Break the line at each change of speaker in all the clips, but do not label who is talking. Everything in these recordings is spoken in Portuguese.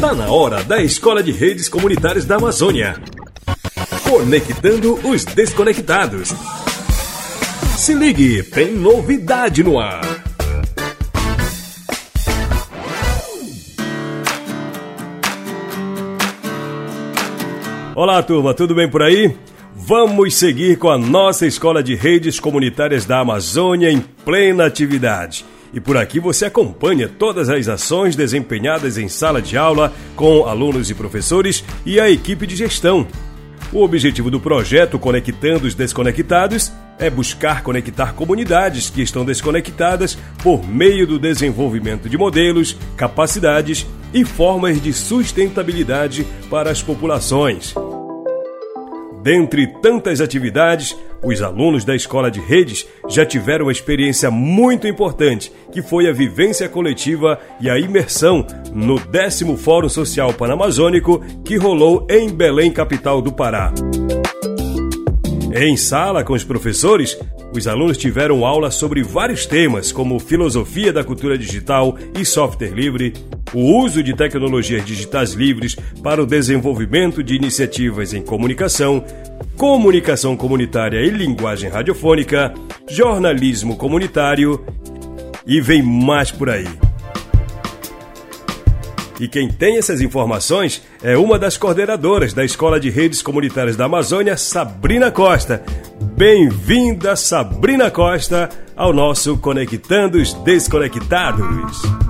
Tá na hora da Escola de Redes Comunitárias da Amazônia. Conectando os desconectados. Se ligue, tem novidade no ar. Olá, turma, tudo bem por aí? Vamos seguir com a nossa Escola de Redes Comunitárias da Amazônia em plena atividade. E por aqui você acompanha todas as ações desempenhadas em sala de aula com alunos e professores e a equipe de gestão. O objetivo do projeto Conectando os Desconectados é buscar conectar comunidades que estão desconectadas por meio do desenvolvimento de modelos, capacidades e formas de sustentabilidade para as populações. Dentre tantas atividades, os alunos da escola de redes já tiveram uma experiência muito importante, que foi a vivência coletiva e a imersão no décimo Fórum Social Panamazônico que rolou em Belém, capital do Pará. Em sala com os professores, os alunos tiveram aula sobre vários temas, como filosofia da cultura digital e software livre, o uso de tecnologias digitais livres para o desenvolvimento de iniciativas em comunicação, comunicação comunitária e linguagem radiofônica, jornalismo comunitário e vem mais por aí. E quem tem essas informações é uma das coordenadoras da Escola de Redes Comunitárias da Amazônia, Sabrina Costa. Bem-vinda, Sabrina Costa, ao nosso Conectando os Desconectados.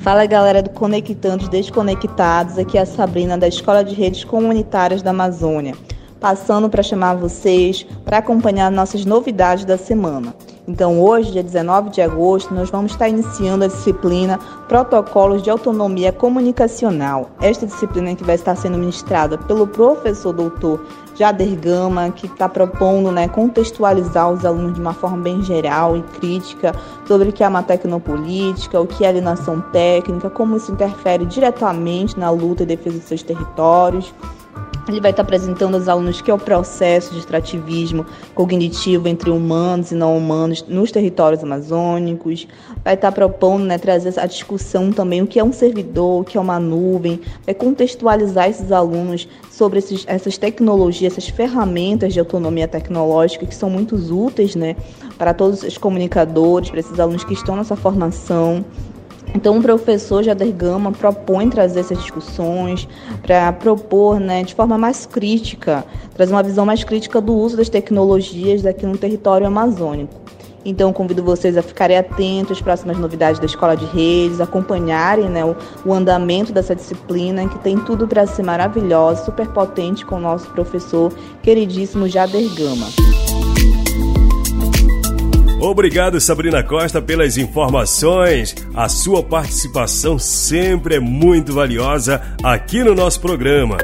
Fala galera do Conectando os Desconectados, aqui é a Sabrina da Escola de Redes Comunitárias da Amazônia, passando para chamar vocês para acompanhar nossas novidades da semana. Então, hoje, dia 19 de agosto, nós vamos estar iniciando a disciplina Protocolos de Autonomia Comunicacional. Esta disciplina que vai estar sendo ministrada pelo professor doutor Jader Gama, que está propondo né, contextualizar os alunos de uma forma bem geral e crítica sobre o que é uma tecnopolítica, o que é alienação técnica, como isso interfere diretamente na luta e defesa dos seus territórios. Ele vai estar apresentando aos alunos que é o processo de extrativismo cognitivo entre humanos e não humanos nos territórios amazônicos. Vai estar propondo né, trazer a discussão também o que é um servidor, o que é uma nuvem. Vai contextualizar esses alunos sobre esses, essas tecnologias, essas ferramentas de autonomia tecnológica que são muito úteis né, para todos os comunicadores, para esses alunos que estão nessa formação. Então, o professor Jader Gama propõe trazer essas discussões para propor, né, de forma mais crítica, trazer uma visão mais crítica do uso das tecnologias aqui no território amazônico. Então, convido vocês a ficarem atentos às próximas novidades da Escola de Redes, acompanharem né, o, o andamento dessa disciplina, que tem tudo para ser maravilhosa, super potente com o nosso professor queridíssimo Jader Gama.
Obrigado, Sabrina Costa, pelas informações. A sua participação sempre é muito valiosa aqui no nosso programa.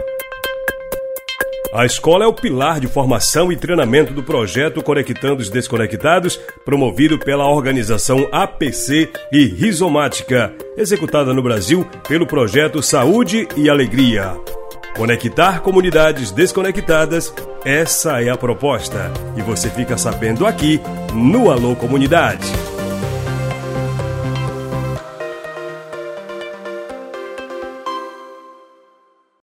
A escola é o pilar de formação e treinamento do projeto Conectando os Desconectados, promovido pela organização APC e Rizomática, executada no Brasil pelo projeto Saúde e Alegria. Conectar comunidades desconectadas, essa é a proposta. E você fica sabendo aqui no Alô Comunidade.